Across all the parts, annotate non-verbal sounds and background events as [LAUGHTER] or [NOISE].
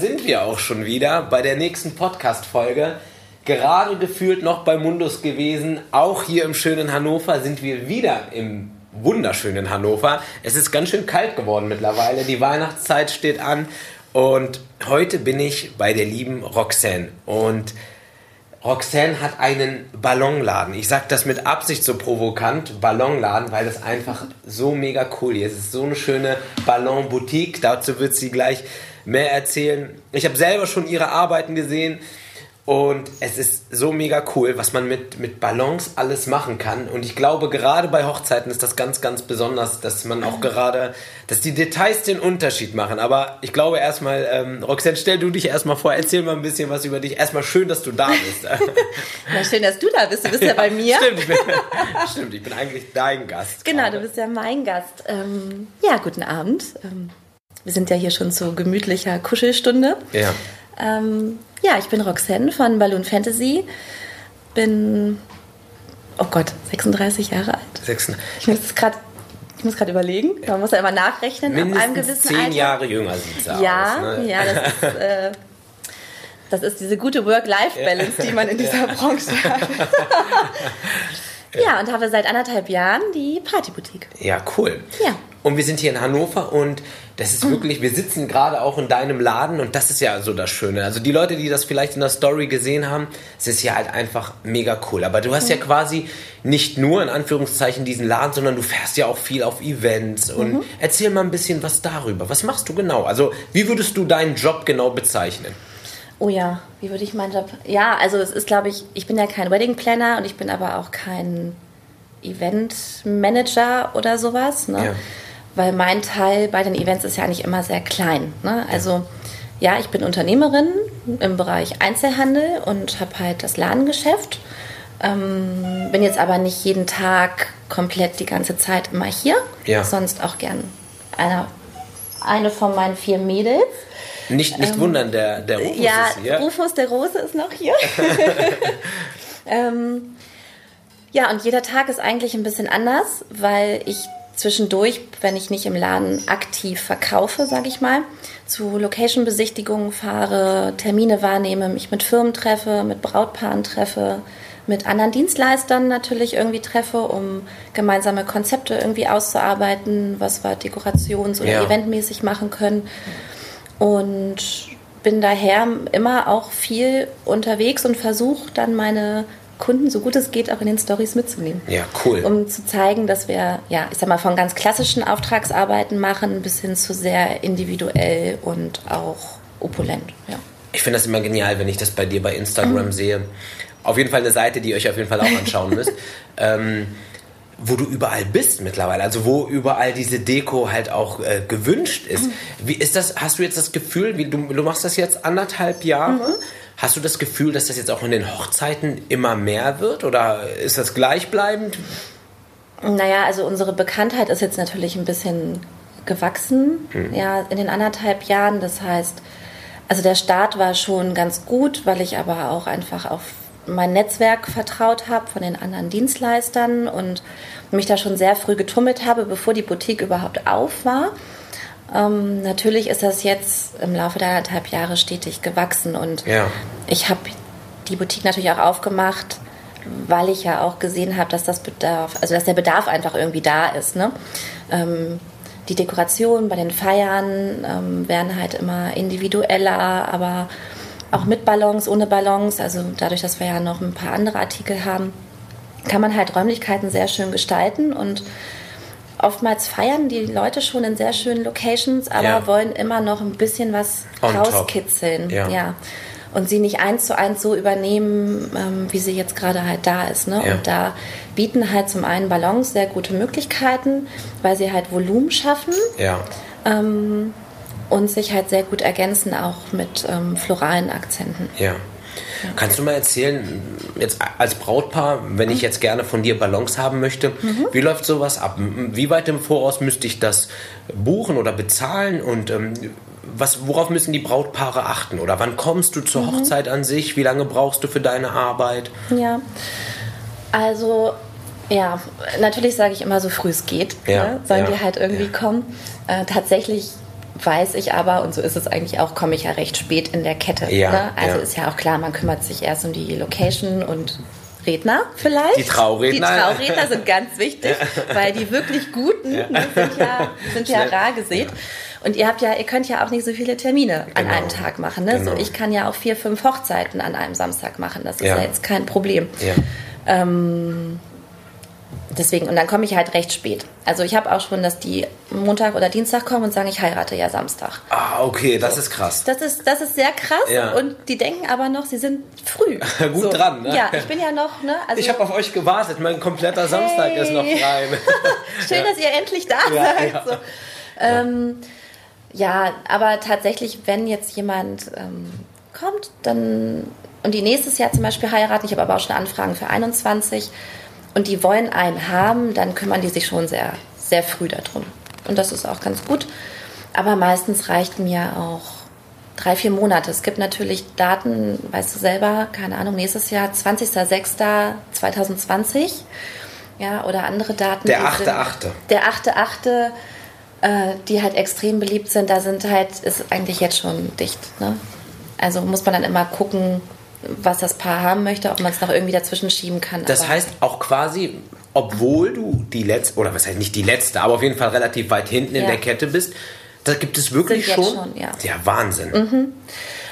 Sind wir auch schon wieder bei der nächsten Podcast-Folge. Gerade gefühlt noch bei Mundus gewesen. Auch hier im schönen Hannover sind wir wieder im wunderschönen Hannover. Es ist ganz schön kalt geworden mittlerweile. Die Weihnachtszeit steht an. Und heute bin ich bei der lieben Roxanne. Und Roxanne hat einen Ballonladen. Ich sage das mit Absicht so provokant, Ballonladen, weil das einfach so mega cool ist. Es ist so eine schöne Ballonboutique. Dazu wird sie gleich mehr erzählen. Ich habe selber schon ihre Arbeiten gesehen. Und es ist so mega cool, was man mit, mit Ballons alles machen kann. Und ich glaube, gerade bei Hochzeiten ist das ganz, ganz besonders, dass man auch gerade, dass die Details den Unterschied machen. Aber ich glaube erstmal, ähm, Roxanne, stell du dich erstmal vor, erzähl mal ein bisschen was über dich. Erstmal schön, dass du da bist. [LAUGHS] [LAUGHS] ja, schön, dass du da bist. Du bist ja, ja bei mir. Stimmt ich, bin, [LAUGHS] stimmt, ich bin eigentlich dein Gast. Genau, gerade. du bist ja mein Gast. Ähm, ja, guten Abend. Ähm, wir sind ja hier schon zu gemütlicher Kuschelstunde. Ja. Ähm, ja, ich bin Roxanne von Balloon Fantasy. Bin, oh Gott, 36 Jahre alt. 36. Ich muss gerade ich muss gerade überlegen, man muss ja immer nachrechnen. Mindestens ab einem gewissen zehn Alter. Jahre jünger sieht es ja, aus. Ne? Ja, das ist, äh, das ist diese gute Work-Life-Balance, die man in dieser Branche hat. [LAUGHS] ja, und habe seit anderthalb Jahren die Partyboutique. Ja, cool. Ja. Und wir sind hier in Hannover und das ist wirklich, wir sitzen gerade auch in deinem Laden und das ist ja so das Schöne. Also die Leute, die das vielleicht in der Story gesehen haben, es ist ja halt einfach mega cool. Aber du hast ja quasi nicht nur in Anführungszeichen diesen Laden, sondern du fährst ja auch viel auf Events. Und mhm. erzähl mal ein bisschen was darüber. Was machst du genau? Also wie würdest du deinen Job genau bezeichnen? Oh ja, wie würde ich meinen Job? Ja, also es ist, glaube ich, ich bin ja kein Wedding Planner und ich bin aber auch kein Event Manager oder sowas. Ne? Ja weil mein Teil bei den Events ist ja eigentlich immer sehr klein. Ne? Also ja, ich bin Unternehmerin im Bereich Einzelhandel und habe halt das Ladengeschäft. Ähm, bin jetzt aber nicht jeden Tag komplett die ganze Zeit immer hier. Ja. Sonst auch gern eine, eine von meinen vier Mädels. Nicht, nicht ähm, wundern, der, der Rufus ja, ist hier. Rufus, der Große, ist noch hier. [LAUGHS] [LAUGHS] ähm, ja, und jeder Tag ist eigentlich ein bisschen anders, weil ich zwischendurch, wenn ich nicht im Laden aktiv verkaufe, sage ich mal, zu Location-Besichtigungen fahre, Termine wahrnehme, mich mit Firmen treffe, mit Brautpaaren treffe, mit anderen Dienstleistern natürlich irgendwie treffe, um gemeinsame Konzepte irgendwie auszuarbeiten, was wir dekorations- oder ja. eventmäßig machen können. Und bin daher immer auch viel unterwegs und versuche dann meine Kunden so gut es geht auch in den Stories mitzunehmen. Ja, cool. Um zu zeigen, dass wir, ja, ich sag mal, von ganz klassischen Auftragsarbeiten machen bis hin zu sehr individuell und auch opulent. Ja. Ich finde das immer genial, wenn ich das bei dir bei Instagram mhm. sehe. Auf jeden Fall eine Seite, die ihr euch auf jeden Fall auch anschauen müsst. [LAUGHS] ähm, wo du überall bist mittlerweile, also wo überall diese Deko halt auch äh, gewünscht ist. Mhm. Wie ist das? Hast du jetzt das Gefühl, wie du, du machst das jetzt anderthalb Jahre? Mhm. Hast du das Gefühl, dass das jetzt auch in den Hochzeiten immer mehr wird oder ist das gleichbleibend? Naja, also unsere Bekanntheit ist jetzt natürlich ein bisschen gewachsen, mhm. ja, in den anderthalb Jahren. Das heißt, also der Start war schon ganz gut, weil ich aber auch einfach auf mein Netzwerk vertraut habe von den anderen Dienstleistern und mich da schon sehr früh getummelt habe, bevor die Boutique überhaupt auf war. Ähm, natürlich ist das jetzt im Laufe der anderthalb Jahre stetig gewachsen und ja. ich habe die Boutique natürlich auch aufgemacht, weil ich ja auch gesehen habe, dass das Bedarf, also dass der Bedarf einfach irgendwie da ist. Ne? Ähm, die Dekorationen bei den Feiern ähm, werden halt immer individueller, aber auch mit Ballons, ohne Ballons. Also dadurch, dass wir ja noch ein paar andere Artikel haben, kann man halt Räumlichkeiten sehr schön gestalten und oftmals feiern die Leute schon in sehr schönen Locations, aber ja. wollen immer noch ein bisschen was On rauskitzeln. Ja. ja. Und sie nicht eins zu eins so übernehmen, ähm, wie sie jetzt gerade halt da ist. Ne? Ja. Und da bieten halt zum einen Ballons sehr gute Möglichkeiten, weil sie halt Volumen schaffen. Ja. Ähm, und sich halt sehr gut ergänzen, auch mit ähm, floralen Akzenten. Ja. Kannst du mal erzählen, jetzt als Brautpaar, wenn ich jetzt gerne von dir Ballons haben möchte, mhm. wie läuft sowas ab? Wie weit im Voraus müsste ich das buchen oder bezahlen und ähm, was, worauf müssen die Brautpaare achten? Oder wann kommst du zur mhm. Hochzeit an sich? Wie lange brauchst du für deine Arbeit? Ja, also ja, natürlich sage ich immer so früh es geht, ja, ne? sollen ja, die halt irgendwie ja. kommen. Äh, tatsächlich weiß ich aber, und so ist es eigentlich auch, komme ich ja recht spät in der Kette. Ja, ne? Also ja. ist ja auch klar, man kümmert sich erst um die Location und Redner vielleicht. Die Trauredner. Die Trauredner sind ganz wichtig, [LAUGHS] weil die wirklich guten ne, sind ja, sind ja rar gesät. Und ihr habt ja, ihr könnt ja auch nicht so viele Termine an Genau. einem Tag machen. Ne? Genau. So, ich kann ja auch vier, fünf Hochzeiten an einem Samstag machen. Das ist Ja. ja, jetzt kein Problem. Ja. Deswegen, und dann komme ich halt recht spät. Also ich habe auch schon, dass die Montag oder Dienstag kommen und sagen, ich heirate ja Samstag. Ah, okay, das ist krass. Das ist, das ist sehr krass Ja. und die denken aber noch, sie sind früh. [LAUGHS] Gut dran, ne? Ja, ich bin ja noch, ne? Also Ich habe auf euch gewartet, mein kompletter Samstag ist noch frei. [LAUGHS] schön, dass ihr endlich da Ja, seid. ja. So. Ähm, ja, aber tatsächlich, wenn jetzt jemand ähm, kommt, dann und die nächstes Jahr zum Beispiel heiraten, ich habe aber auch schon Anfragen für 21 und die wollen einen haben, dann kümmern die sich schon sehr, sehr früh darum. Und das ist auch ganz gut. Aber meistens reicht mir auch drei, vier Monate. Es gibt natürlich Daten, weißt du selber, keine Ahnung, nächstes Jahr 20.06.2020. Ja, oder andere Daten. Der die achte, sind- achte. Der achte, achte, äh, die halt extrem beliebt sind, da sind halt, ist eigentlich jetzt schon dicht. Ne? Also muss man dann immer gucken, was das Paar haben möchte, ob man es noch irgendwie dazwischen schieben kann. Das heißt auch quasi, obwohl du die letzte, oder was heißt nicht die letzte, aber auf jeden Fall relativ weit hinten in Ja. der Kette bist, da gibt es wirklich schon. schon, ja. ja, Wahnsinn.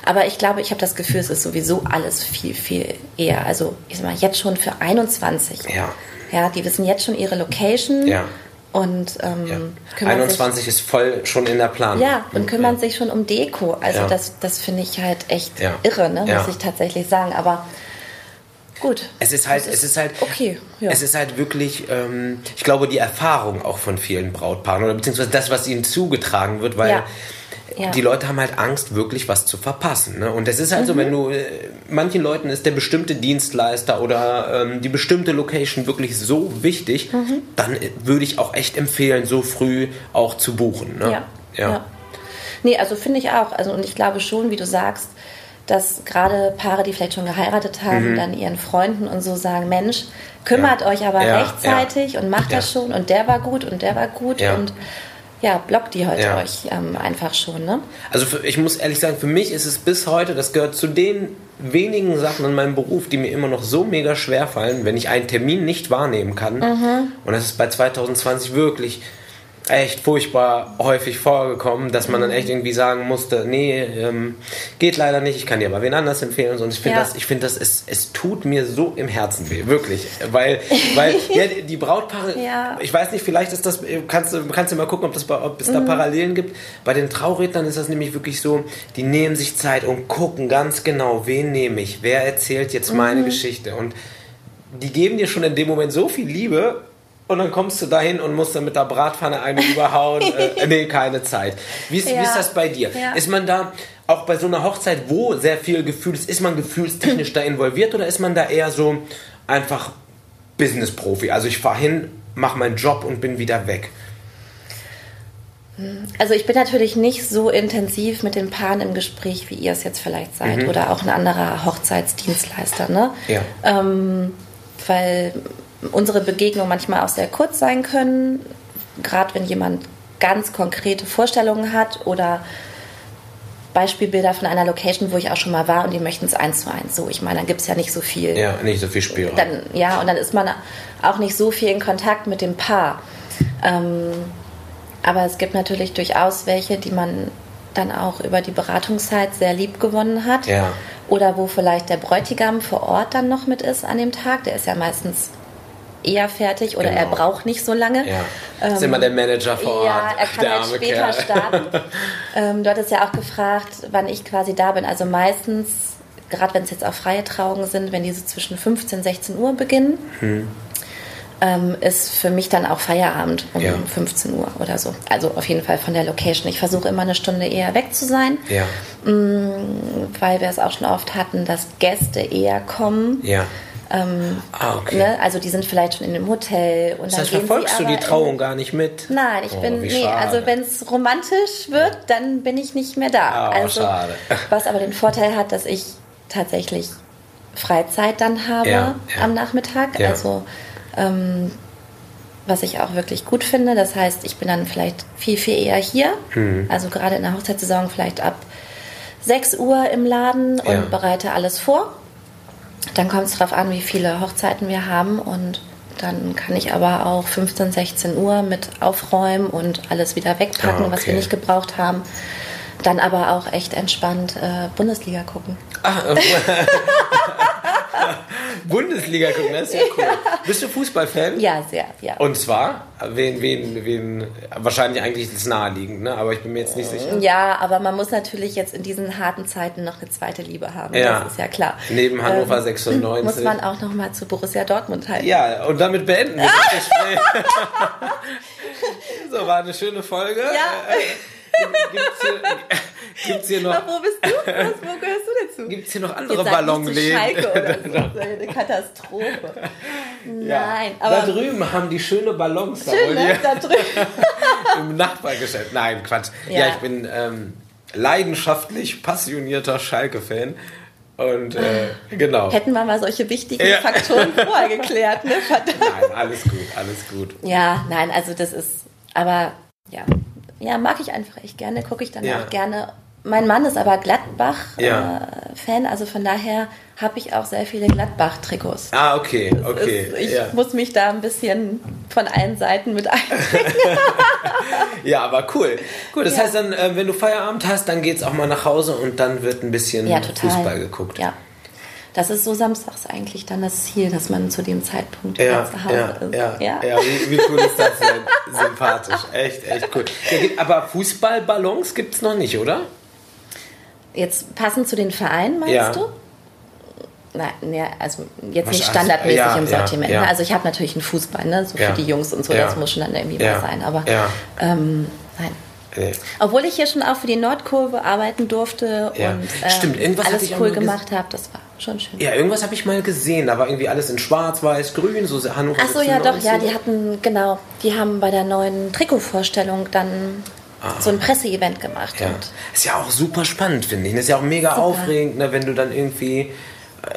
Aber ich glaube, ich habe das Gefühl, es ist sowieso alles viel, viel eher. Also ich sag mal, jetzt schon für 21. Ja. Ja, die wissen jetzt schon ihre Location. Ja. Und ähm, Ja. kümmern 21 ist voll schon in der Planung. sich, ja, und kümmern sich schon um Deko. Also Ja. das, das finde ich halt echt Ja. irre, ne? Ja. muss ich tatsächlich sagen. Aber gut. Es ist halt, Das es ist halt, okay. Ja. es ist halt wirklich, ähm, ich glaube, die Erfahrung auch von vielen Brautpaaren oder beziehungsweise das, was ihnen zugetragen wird, weil Ja. Ja. die Leute haben halt Angst, wirklich was zu verpassen. Ne? Und es ist halt Mhm. wenn du, äh, manchen Leuten ist der bestimmte Dienstleister oder ähm, die bestimmte Location wirklich so wichtig, Mhm. dann äh, würde ich auch echt empfehlen, so früh auch zu buchen. Ne? Ja. ja. Nee, also finde ich auch. Also und ich glaube schon, wie du sagst, dass gerade Paare, die vielleicht schon geheiratet haben, dann ihren Freunden und so sagen, Mensch, kümmert Mhm. Ja. euch aber Ja, rechtzeitig ja. und macht das Ja. schon und der war gut und der war gut Ja. und ja, blockt die heute Ja. euch ähm, einfach schon, ne? Also für, ich muss ehrlich sagen, für mich ist es bis heute, das gehört zu den wenigen Sachen in meinem Beruf, die mir immer noch so mega schwer fallen, wenn ich einen Termin nicht wahrnehmen kann. Und das ist bei 2020 wirklich echt furchtbar häufig vorgekommen, dass man dann echt irgendwie sagen musste, nee, ähm, geht leider nicht, ich kann dir aber wen anders empfehlen und so. Und ich finde Ja. das, ich finde das, es, es tut mir so im Herzen weh, wirklich. Weil, weil [LAUGHS] ja, die Brautpaare, Ja. ich weiß nicht, vielleicht ist das, kannst du, kannst du mal gucken, ob, das, ob es da Mhm. Parallelen gibt. Bei den Traurednern ist das nämlich wirklich so, die nehmen sich Zeit und gucken ganz genau, wen nehme ich, wer erzählt jetzt Mhm. meine Geschichte. Und die geben dir schon in dem Moment so viel Liebe und dann kommst du dahin und musst dann mit der Bratpfanne eine [LAUGHS] überhauen. äh, nee, keine Zeit. Wie ist, wie Ja. ist das bei dir? Ja. Ist man da auch bei so einer Hochzeit, wo sehr viel Gefühl ist, ist man gefühlstechnisch [LAUGHS] da involviert oder ist man da eher so einfach Business-Profi? Also ich fahre hin, mache meinen Job und bin wieder weg. Also ich bin natürlich nicht so intensiv mit den Paaren im Gespräch, wie ihr es jetzt vielleicht seid oder auch ein anderer Hochzeitsdienstleister, ne? Ja. Ähm, weil unsere Begegnungen manchmal auch sehr kurz sein können, gerade wenn jemand ganz konkrete Vorstellungen hat oder Beispielbilder von einer Location, wo ich auch schon mal war und die möchten es eins zu eins. So, ich meine, dann gibt es ja nicht so viel Ja, nicht so viel Spielraum. dann, ja, und dann ist man auch nicht so viel in Kontakt mit dem Paar. Ähm, aber es gibt natürlich durchaus welche, die man dann auch über die Beratungszeit sehr lieb gewonnen hat. Ja. Oder wo vielleicht der Bräutigam vor Ort dann noch mit ist an dem Tag. Der ist ja meistens eher fertig oder er Genau. braucht nicht so lange. ja. Das ist immer der Manager vor Ort. Ähm, Ja, er kann der halt später Kerl. starten. [LAUGHS] ähm, du hattest ja auch gefragt, wann ich quasi da bin. Also meistens, gerade wenn es jetzt auch freie Trauungen sind, wenn die so zwischen 15 16 Uhr beginnen, Hm. ähm, ist für mich dann auch Feierabend um Ja. 15 Uhr oder so. Also auf jeden Fall von der Location. Ich versuche immer eine Stunde eher weg zu sein, Ja, weil wir es auch schon oft hatten, dass Gäste eher kommen. ja. Ah, okay. Ne? Also die sind vielleicht schon in einem Hotel und Das dann heißt, gehen sie verfolgst du die in- Trauung gar nicht mit? Nein, ich Oh, bin, nee, also wenn es romantisch wird, dann bin ich nicht mehr da. Ah, also, schade. [LAUGHS] Was aber den Vorteil hat, dass ich tatsächlich Freizeit dann habe Ja, ja. am Nachmittag. Ja. Also ähm, was ich auch wirklich gut finde. Das heißt, ich bin dann vielleicht viel, viel eher hier. Also gerade in der Hochzeitssaison vielleicht ab 6 Uhr im Laden und bereite alles vor. Dann kommt es darauf an, wie viele Hochzeiten wir haben und dann kann ich aber auch 15, 16 Uhr mit aufräumen und alles wieder wegpacken, Ah, was wir okay. nicht gebraucht haben. Dann aber auch echt entspannt äh, Bundesliga gucken. Ach, äh, [LAUGHS] [LAUGHS] Bundesliga gucken, das ist ja cool. Bist du Fußballfan? Ja, sehr, ja. Und zwar, wen, wen, wen, wahrscheinlich eigentlich es naheliegend, ne? aber ich bin mir jetzt nicht sicher. Ja, aber man muss natürlich jetzt in diesen harten Zeiten noch eine zweite Liebe haben. Ja. Das ist ja klar. Neben Hannover Ähm, 96. Muss man auch noch mal zu Borussia Dortmund halten. Ja, und damit beenden wir das [LAUGHS] Gespräch. [LAUGHS] so, war eine schöne Folge. Ja. Gibt's hier, gibt's hier noch, Aber wo bist du? Was, wo gehörst du dazu? gibt's hier noch andere Ballonläden? Schalke oder [LAUGHS] so. Das ist eine Katastrophe. Nein, da aber drüben haben die schöne Ballons da schön, ne? Da drüben. [LAUGHS] im Nachbargeschäft. Nein, Quatsch. Ja, Ja. ich bin ähm, leidenschaftlich passionierter Schalke-Fan. Und äh, genau. Hätten wir mal solche wichtigen Ja. Faktoren [LAUGHS] vorher geklärt, ne? Verdammt. Nein, alles gut, alles gut. Ja, nein, also das ist, aber ja, ja, mag ich einfach echt gerne, gucke ich dann Ja. auch gerne. Mein Mann ist aber Ja. Gladbach-Fan, also von daher habe ich auch sehr viele Gladbach-Trikots. Ah, okay, okay. Ist, ich ja. muss mich da ein bisschen von allen Seiten mit [LAUGHS] ein. ja, aber cool. Cool, das heißt dann, äh, wenn du Feierabend hast, dann geht's auch mal nach Hause und dann wird ein bisschen. Fußball geguckt. Ja. Das ist so samstags eigentlich dann das Ziel, dass man zu dem Zeitpunkt Ja, zu Hause ja, ist. ja, ja. Wie, wie cool ist das denn? [LAUGHS] Sympathisch. Echt, echt cool. Ja, gibt- aber Fußballballons gibt's noch nicht, oder? Jetzt passend zu den Vereinen, meinst Ja. du? Nein, nee, also jetzt nicht standardmäßig ja, im ja, Sortiment. ja. ne? Also ich habe natürlich einen Fußball, ne? so Ja. für die Jungs und so, Ja. das muss schon dann irgendwie Ja. mal sein. Aber Ja. ähm, nein. Nee. Obwohl ich hier schon auch für die Nordkurve arbeiten durfte Ja. und ähm, Stimmt, alles cool gemacht habe, das war schon schön. Ja, irgendwas habe ich mal gesehen. Da war irgendwie alles in schwarz, weiß, grün, so Hannover Ach so, ja, doch, 96. ja, die hatten, genau, die haben bei der neuen Trikotvorstellung dann so ein Presseevent gemacht. Ah. Ja. Ist ja auch super spannend, finde ich. Das ist ja auch mega Super. aufregend, ne, wenn du dann irgendwie.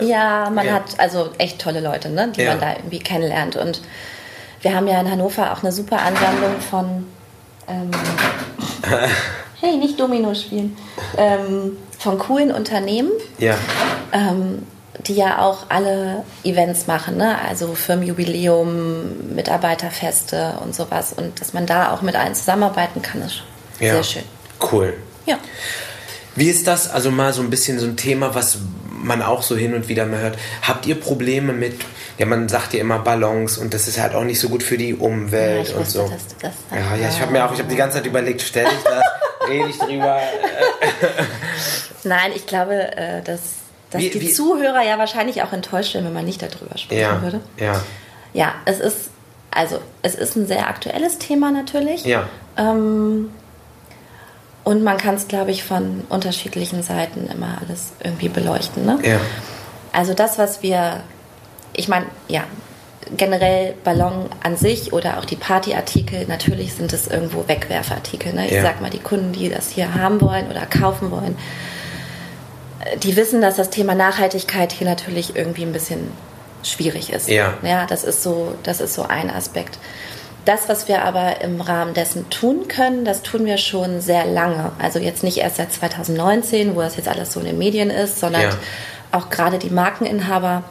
Ja, man Ja. hat also echt tolle Leute, ne, die Ja. man da irgendwie kennenlernt. Und wir haben ja in Hannover auch eine super Ansammlung von. Ähm, [LAUGHS] hey, nicht Domino spielen. Ähm, von coolen Unternehmen, Ja. Ähm, die ja auch alle Events machen, ne? also Firmenjubiläum, Mitarbeiterfeste und sowas. Und dass man da auch mit allen zusammenarbeiten kann, ist ja. sehr schön. Cool. Ja. Wie ist das? Also mal so ein bisschen so ein Thema, was man auch so hin und wieder mal hört. Habt ihr Probleme mit, ja, man sagt ja immer Ballons und das ist halt auch nicht so gut für die Ja, Umwelt ich und wusste, so. Ja, ja, ich habe mir auch, ich habe die ganze Zeit überlegt, stelle ich das, [LAUGHS] rede ich drüber. Nein, ich glaube, äh, dass, dass Wie- die wie- Zuhörer ja wahrscheinlich auch enttäuscht wären, wenn man nicht darüber sprechen Ja, würde. ja, Ja, es ist, also es ist ein sehr aktuelles Thema natürlich. ja, Ähm, und man kann es, glaube ich, von unterschiedlichen Seiten immer alles irgendwie beleuchten. Ne? ja, Also das, was wir, ich meine, ja, generell Ballon an sich oder auch die Partyartikel, natürlich sind es irgendwo Wegwerfartikel. Ne? Ich Ja. sag mal, die Kunden, die das hier haben wollen oder kaufen wollen, die wissen, dass das Thema Nachhaltigkeit hier natürlich irgendwie ein bisschen schwierig ist. Ja. ja das, ist so, das ist so ein Aspekt. Das, was wir aber im Rahmen dessen tun können, das tun wir schon sehr lange. Also jetzt nicht erst seit 2019, wo das jetzt alles so in den Medien ist, sondern Ja. auch gerade die Markeninhaber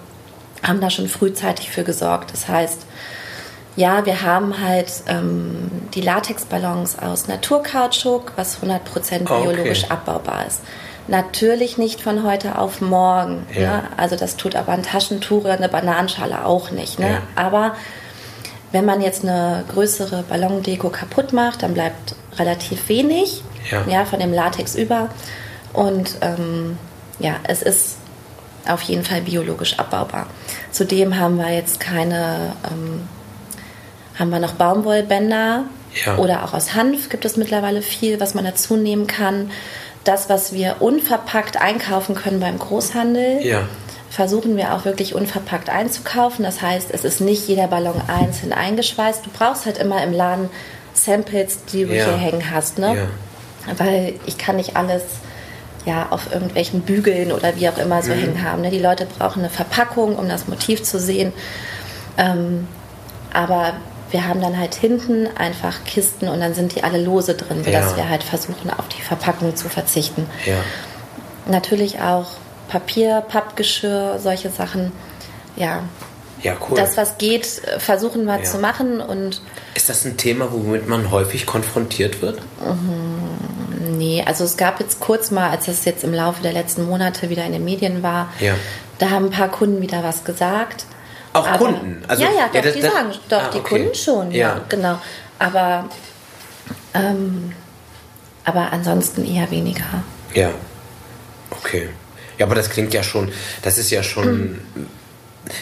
haben da schon frühzeitig für gesorgt. Das heißt, ja, wir haben halt ähm, die Latexballons aus Naturkautschuk, was 100% Ah, okay. biologisch abbaubar ist. Natürlich nicht von heute auf morgen. Ja. Ne? Also das tut aber ein Taschentuch oder eine Bananenschale auch nicht. Ne? Ja. Aber wenn man jetzt eine größere Ballondeko kaputt macht, dann bleibt relativ wenig Ja. von dem Latex über. Und ähm, ja, es ist auf jeden Fall biologisch abbaubar. Zudem haben wir jetzt keine, ähm, haben wir noch Baumwollbänder Ja. oder auch aus Hanf gibt es mittlerweile viel, was man dazu nehmen kann. Das, was wir unverpackt einkaufen können beim Großhandel, ja, versuchen wir auch wirklich unverpackt einzukaufen. Das heißt, es ist nicht jeder Ballon einzeln eingeschweißt. Du brauchst halt immer im Laden Samples, die du Ja. hier hängen hast. Ne? Weil ich kann nicht alles ja, auf irgendwelchen Bügeln oder wie auch immer so hängen haben. Ne? Die Leute brauchen eine Verpackung, um das Motiv zu sehen. Ähm, aber wir haben dann halt hinten einfach Kisten und dann sind die alle lose drin, sodass Ja. wir halt versuchen, auf die Verpackung zu verzichten. Ja. Natürlich auch Papier, Pappgeschirr, solche Sachen. Ja, Ja, cool. das, was geht, versuchen wir Ja. zu machen und ist das ein Thema, womit man häufig konfrontiert wird? Nee, also es gab jetzt kurz mal, als es jetzt im Laufe der letzten Monate wieder in den Medien war, Ja. da haben ein paar Kunden wieder was gesagt. Auch Aber- Kunden? Also- ja, ja, ja, doch, das- die das- sagen, doch, Ah, die okay. Kunden schon, ja, Ja. genau. Aber, ähm, aber ansonsten eher weniger. Ja. Okay. Ja, aber das klingt ja schon, das ist ja schon,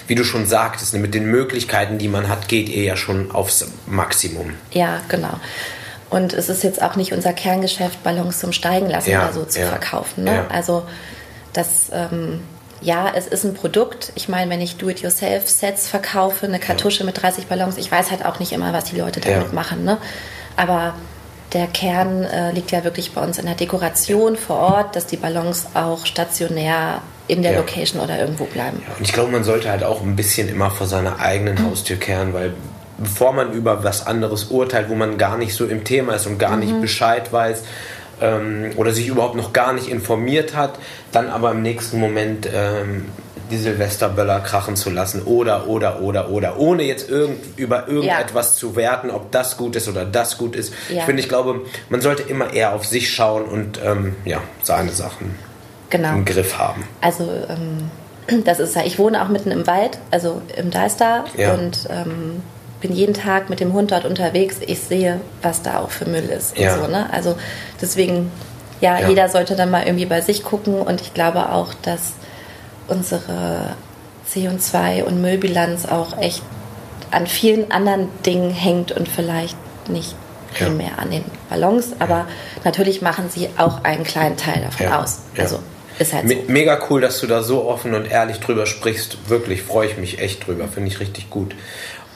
wie du schon sagtest, ne, mit den Möglichkeiten, die man hat, geht ihr ja schon aufs Maximum. Ja, genau. Und es ist jetzt auch nicht unser Kerngeschäft, Ballons zum Steigen lassen Ja, oder so zu ja, verkaufen. Ne? ja. Also das, ähm, ja, es ist ein Produkt. Ich meine, wenn ich Do-it-yourself-Sets verkaufe, eine Kartusche mit 30 Ballons, ich weiß halt auch nicht immer, was die Leute damit Ja. machen. Ne? Aber der Kern äh, liegt ja wirklich bei uns in der Dekoration vor Ort, dass die Ballons auch stationär in der Ja. Location oder irgendwo bleiben. Und ich glaube, man sollte halt auch ein bisschen immer vor seiner eigenen Haustür kehren, weil bevor man über was anderes urteilt, wo man gar nicht so im Thema ist und gar nicht Bescheid weiß ähm, oder sich überhaupt noch gar nicht informiert hat, dann aber im nächsten Moment ähm, die Silvesterböller krachen zu lassen oder, oder, oder, oder, ohne jetzt irgend, über irgendetwas zu werten, ob das gut ist oder das gut ist. Ja. Ich finde, ich glaube, man sollte immer eher auf sich schauen und ähm, ja, seine Sachen Genau. im Griff haben. Also ähm, [CLEARS THROAT] das ist ja, ich wohne auch mitten im Wald, also im Deister Ja. und ähm, bin jeden Tag mit dem Hund dort unterwegs. Ich sehe, was da auch für Müll ist Ja. so. Ne? Also deswegen, ja, Ja. jeder sollte dann mal irgendwie bei sich gucken und ich glaube auch, dass unsere CO2 und Müllbilanz auch echt an vielen anderen Dingen hängt und vielleicht nicht Ja. primär an den Ballons, aber natürlich machen sie auch einen kleinen Teil davon aus. Also ist halt so. Me mega cool, dass du da so offen und ehrlich drüber sprichst. Wirklich freue ich mich echt drüber. Finde ich richtig gut.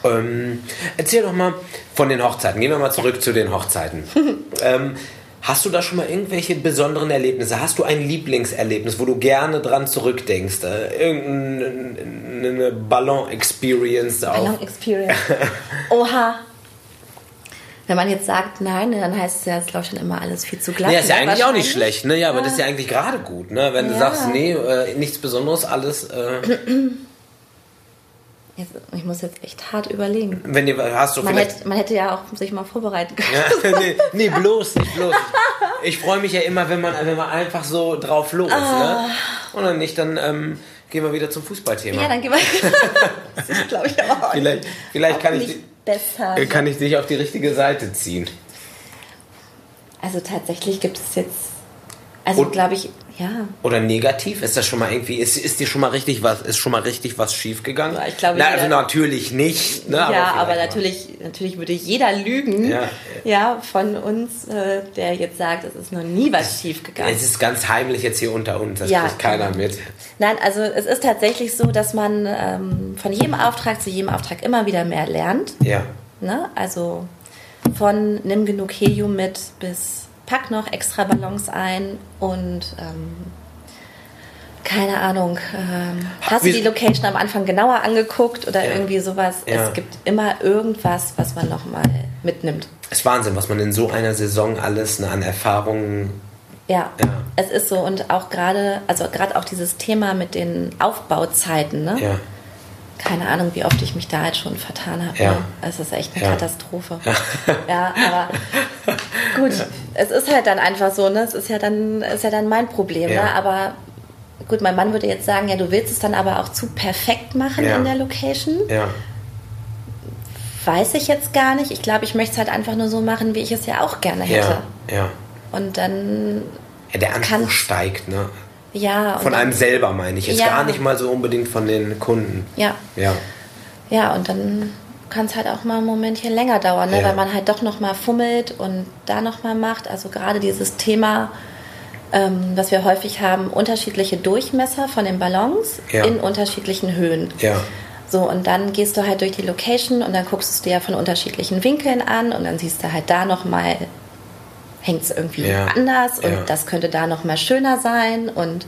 Ähm, erzähl doch mal von den Hochzeiten. Gehen wir mal zurück zu den Hochzeiten. [LAUGHS] ähm, hast du da schon mal irgendwelche besonderen Erlebnisse? Hast du ein Lieblingserlebnis, wo du gerne dran zurückdenkst? Äh, irgendeine Ballon-Experience auch? Ballon Experience. [LAUGHS] Oha. Wenn man jetzt sagt nein, dann heißt es ja, es läuft schon immer alles viel zu glatt. Ja, ist ja eigentlich auch nicht schlecht, ne? Ja, aber das ist ja eigentlich gerade gut, ne? Wenn du Ja. sagst, nee, äh, nichts Besonderes, alles. Äh, [CLEARS THROAT] Jetzt, ich muss jetzt echt hart überlegen. wenn dir hast du Man hätte, man hätte ja auch sich mal vorbereiten können. Ja, [LAUGHS] nee, nee, bloß nicht, bloß. Ich freue mich ja immer, wenn man, wenn man einfach so drauf los, ne? Und dann nicht, dann ähm, gehen wir wieder zum Fußballthema. Ah. Ja, dann gehen wir. [LAUGHS] das ist, glaube ich, aber auch vielleicht vielleicht auch kann, ich, besser. di- kann ich dich auf die richtige Seite ziehen. Also tatsächlich gibt es jetzt, also glaube ich, ja. Oder negativ? Ist das schon mal irgendwie, ist, ist dir schon mal richtig was, ist schon mal richtig was schiefgegangen? Ja, ich glaube, Na, also natürlich nicht, ne? ja, aber mal. natürlich, natürlich würde jeder lügen, Ja. ja, von uns, äh, der jetzt sagt, es ist noch nie was schiefgegangen. Es ist ganz heimlich jetzt hier unter uns, das Ja, kriegt keiner genau. mit. Nein, also es ist tatsächlich so, dass man ähm, von jedem Auftrag zu jedem Auftrag immer wieder mehr lernt. Ja. Ne? Also von nimm genug Helium mit bis pack noch extra Ballons ein und ähm, keine Ahnung, ähm, hast du die Location am Anfang genauer angeguckt oder Ja. irgendwie sowas? Ja. Es gibt immer irgendwas, was man nochmal mitnimmt. Es ist Wahnsinn, was man in so einer Saison alles ne, an Erfahrungen. Ja, Ja. es ist so und auch gerade, also gerade auch dieses Thema mit den Aufbauzeiten, ne? Ja. Keine Ahnung, wie oft ich mich da jetzt schon vertan habe. Ja. Ne? Es ist echt eine Ja. Katastrophe. Ja, [LAUGHS] aber gut, es ist halt dann einfach so, ne? Es ist ja dann, ist ja dann mein Problem, Ja. ne? Aber gut, mein Mann würde jetzt sagen, ja, du willst es dann aber auch zu perfekt machen Ja. in der Location. Ja. Weiß ich jetzt gar nicht. Ich glaube, ich möchte es halt einfach nur so machen, wie ich es ja auch gerne hätte. Ja. Ja. Und dann, ja der Anspruch steigt, ne? Ja. Von einem selber meine ich. Jetzt Ja. gar nicht mal so unbedingt von den Kunden. Ja. Ja. Ja, und dann kann es halt auch mal ein Momentchen länger dauern, ne? Ja. weil man halt doch noch mal fummelt und da noch mal macht. Also gerade dieses Thema, ähm, was wir häufig haben, unterschiedliche Durchmesser von den Ballons Ja. in unterschiedlichen Höhen. Ja. So, und dann gehst du halt durch die Location und dann guckst du es dir ja von unterschiedlichen Winkeln an und dann siehst du halt da noch mal hängt es irgendwie Ja. anders und Ja. das könnte da noch mal schöner sein und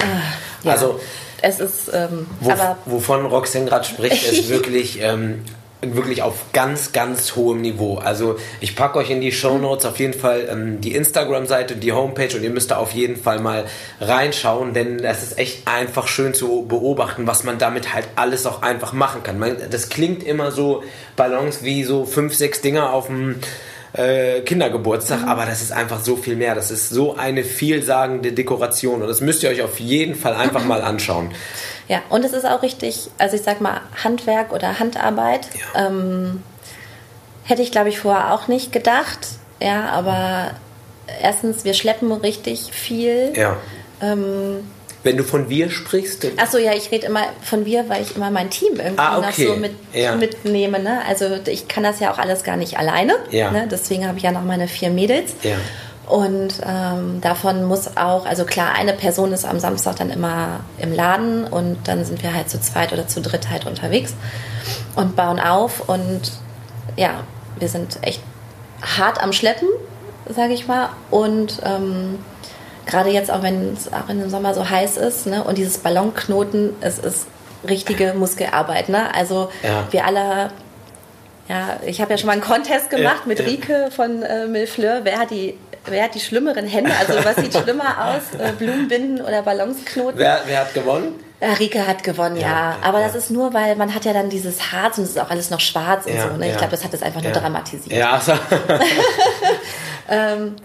äh, ja. Also- es ist, ähm, Wo, aber wovon Roxanne gerade spricht, ist [LAUGHS] wirklich ähm, wirklich auf ganz, ganz hohem Niveau. Also ich packe euch in die Show Notes auf jeden Fall ähm, die Instagram-Seite, die Homepage und ihr müsst da auf jeden Fall mal reinschauen, denn das ist echt einfach schön zu beobachten, was man damit halt alles auch einfach machen kann. Man, das klingt immer so Ballons wie so fünf, sechs Dinger auf dem äh, Kindergeburtstag, mhm. aber das ist einfach so viel mehr. Das ist so eine vielsagende Dekoration und das müsst ihr euch auf jeden Fall einfach mal anschauen. [CLEARS THROAT] Ja, und es ist auch richtig, also ich sag mal, Handwerk oder Handarbeit. Ja. Ähm, hätte ich, glaube ich, vorher auch nicht gedacht. Ja, aber erstens, wir schleppen richtig viel. Ja. Ähm, wenn du von wir sprichst? Achso, ja, ich rede immer von wir, weil ich immer mein Team irgendwie ah, okay. noch so mit, ja. mitnehme. Ne? Also ich kann das ja auch alles gar nicht alleine. Ja. Ne? Deswegen habe ich ja noch meine vier Mädels. Ja. Und ähm, davon muss auch, also klar, eine Person ist am Samstag dann immer im Laden und dann sind wir halt zu zweit oder zu dritt halt unterwegs und bauen auf. Und ja, wir sind echt hart am Schleppen, sage ich mal. Und ähm, gerade jetzt auch, wenn es auch in dem Sommer so heiß ist ne, und dieses Ballonknoten, es ist richtige Muskelarbeit. Ne? Also ja. wir alle ja, ich habe ja schon mal einen Contest gemacht ja, mit Rike von äh, Milfleur. Wer hat die wer hat die schlimmeren Hände? Also was sieht schlimmer [LAUGHS] aus? Äh, Blumenbinden oder Ballonsknoten? Wer, wer hat gewonnen? Äh, Rike hat gewonnen, ja. ja. Aber ja. das ist nur, weil man hat ja dann dieses Harz und es ist auch alles noch schwarz und ja, so. Ne? Ich glaube, das hat das einfach nur dramatisiert. Ja, so. [LAUGHS] [LAUGHS] ähm,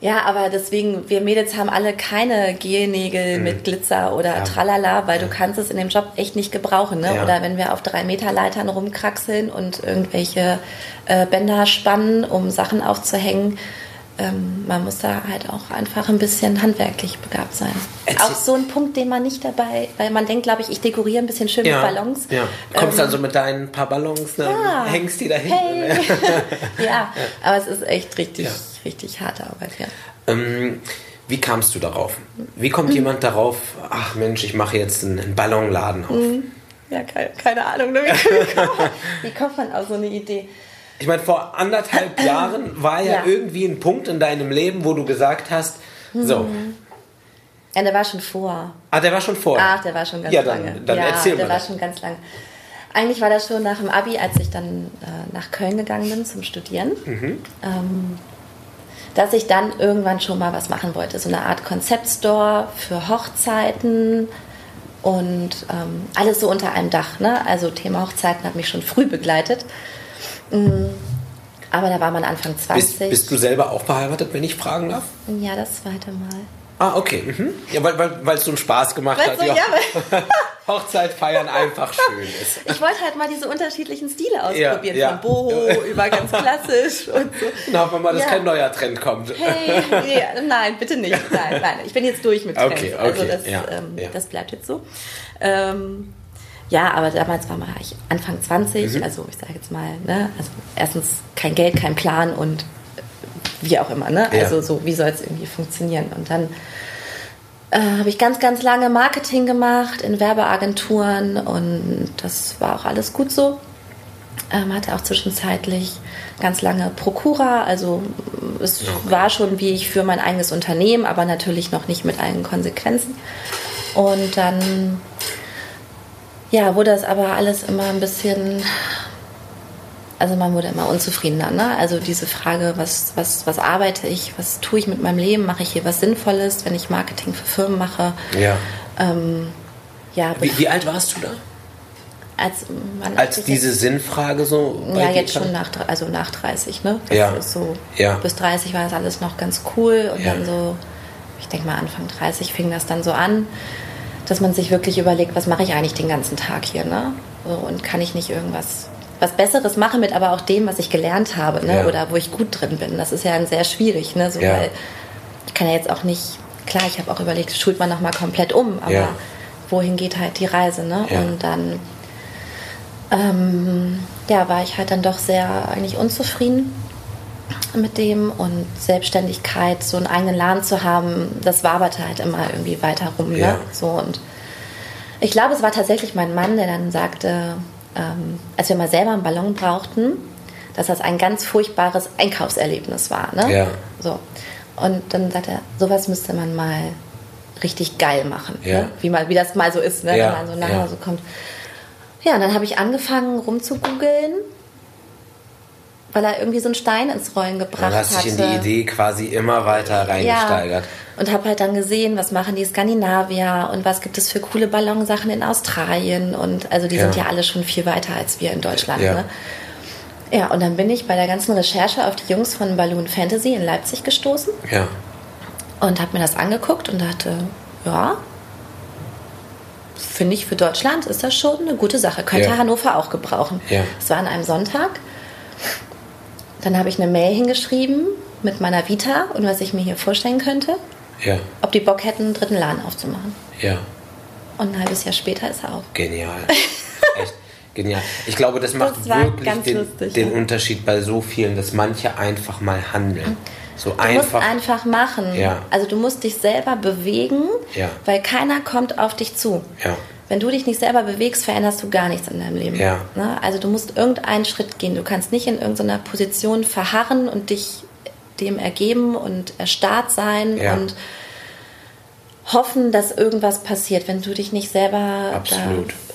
ja, aber deswegen, wir Mädels haben alle keine Gelnägel mhm. mit Glitzer oder ja. Tralala, weil du kannst es in dem Job echt nicht gebrauchen. Ne? Ja. Oder wenn wir auf drei Meter Leitern rumkraxeln und irgendwelche äh, Bänder spannen, um Sachen aufzuhängen, ähm, man muss da halt auch einfach ein bisschen handwerklich begabt sein. Erzähl auch so ein Punkt, den man nicht dabei, weil man denkt, glaube ich, ich dekoriere ein bisschen schön ja, mit Ballons. Ja. Kommst ähm, dann so mit deinen paar Ballons, ne? ja, hängst die da hinten. Hey. [LAUGHS] ja. [LAUGHS] ja, aber es ist echt richtig, ja. richtig harte Arbeit, ja. Ähm, wie kamst du darauf? Wie kommt mhm. jemand darauf, ach Mensch, ich mache jetzt einen Ballonladen auf? Mhm. Ja, keine, keine Ahnung, ne? wie, kommt man, [LAUGHS] wie kommt man auf so eine Idee? Ich meine, vor anderthalb [LAUGHS] Jahren war ja, ja, irgendwie ein Punkt in deinem Leben, wo du gesagt hast, so. Mhm. Ja, der war schon vor. Ah, der war schon vor? Ach, der war schon ganz ja, dann, lange. Dann ja, erzähl der mal. war schon ganz lange. Eigentlich war das schon nach dem Abi, als ich dann äh, nach Köln gegangen bin zum Studieren. Mhm. Ähm, dass ich dann irgendwann schon mal was machen wollte. So eine Art Konzeptstore für Hochzeiten und ähm, alles so unter einem Dach. Ne? Also Thema Hochzeiten hat mich schon früh begleitet. Mm, aber da war man Anfang 20. Bist, bist, du selber auch verheiratet, wenn ich fragen darf? Ja, das zweite Mal. Ah, okay. Mhm. Ja, weil es weil, so einen Spaß gemacht weil hat. So, ja, [LAUGHS] Hochzeit feiern einfach schön ist. Ich wollte halt mal diese unterschiedlichen Stile ausprobieren. Ja, ja. Von Boho über [LAUGHS] ganz klassisch und so. Dann hoffen wir mal, dass kein neuer Trend kommt. Hey, nee, nein, bitte nicht. [LAUGHS] Nein, nein. Ich bin jetzt durch mit Trends. Okay, okay. Also das, ähm, das bleibt jetzt so. Ähm, ja, aber damals war ich Anfang 20, mhm. also ich sage jetzt mal, ne, also erstens kein Geld, kein Plan und wie auch immer, ne? Also ja. so, wie soll es irgendwie funktionieren? Und dann äh, habe ich ganz, ganz lange Marketing gemacht in Werbeagenturen und das war auch alles gut so. Ähm, hatte auch zwischenzeitlich ganz lange Prokura, also es okay. war schon wie ich für mein eigenes Unternehmen, aber natürlich noch nicht mit allen Konsequenzen. Und dann ja, wurde das aber alles immer ein bisschen, also man wurde immer unzufriedener. Ne? Also diese Frage, was, was, was arbeite ich, was tue ich mit meinem Leben, mache ich hier was Sinnvolles, wenn ich Marketing für Firmen mache. Ja. Ähm, ja wie, wie alt warst du da? Als, als diese jetzt, Sinnfrage so? Ja, jetzt schon nach, also nach 30, ne? Das ja. so, ja. Bis 30 war das alles noch ganz cool und ja. dann so, ich denke mal Anfang 30 fing das dann so an dass man sich wirklich überlegt, was mache ich eigentlich den ganzen Tag hier, ne? So, und kann ich nicht irgendwas was Besseres machen mit aber auch dem, was ich gelernt habe, ne? Ja. Oder wo ich gut drin bin. Das ist ja sehr schwierig, ne? So, ja. weil ich kann ja jetzt auch nicht, klar, ich habe auch überlegt, schult man nochmal komplett um, aber ja. wohin geht halt die Reise, ne? Und dann ähm, ja, war ich halt dann doch sehr eigentlich unzufrieden mit dem und Selbstständigkeit, so einen eigenen Laden zu haben, das waberte halt immer irgendwie weiter rum. Ne? So, und ich glaube, es war tatsächlich mein Mann, der dann sagte, ähm, als wir mal selber einen Ballon brauchten, dass das ein ganz furchtbares Einkaufserlebnis war. Ne? Ja. So. Und dann sagt er, sowas müsste man mal richtig geil machen. Ja. Ne? Wie, mal, wie das mal so ist, ne? Ja. wenn man so nach Hause kommt. Ja, und dann habe ich angefangen rumzugoogeln, weil er irgendwie so einen Stein ins Rollen gebracht Dann hast dich in die Idee quasi immer weiter reingesteigert. Ja, und habe halt dann gesehen, was machen die Skandinavier und was gibt es für coole Ballonsachen in Australien und also die Ja. sind ja alle schon viel weiter als wir in Deutschland. Ja. Ne? Ja, und dann bin ich bei der ganzen Recherche auf die Jungs von Balloon Fantasy in Leipzig gestoßen Ja. und habe mir das angeguckt und dachte, ja, finde ich für Deutschland ist das schon eine gute Sache. Könnte Ja. Hannover auch gebrauchen. Ja. Es war an einem Sonntag. Dann habe ich eine Mail hingeschrieben mit meiner Vita und was ich mir hier vorstellen könnte, Ja. ob die Bock hätten, einen dritten Laden aufzumachen. Ja. Und ein halbes Jahr später ist er auf. Genial. [LAUGHS] Echt genial. Ich glaube, das macht Das wirklich den, lustig, den ja. Unterschied bei so vielen, dass manche einfach mal handeln. So Du musst einfach. einfach machen. Ja. Also du musst dich selber bewegen, Ja. weil keiner kommt auf dich zu. Ja. Wenn du dich nicht selber bewegst, veränderst du gar nichts in deinem Leben. Ja. Ne? Also du musst irgendeinen Schritt gehen. Du kannst nicht in irgendeiner Position verharren und dich dem ergeben und erstarrt sein Ja. und hoffen, dass irgendwas passiert, wenn du dich nicht selber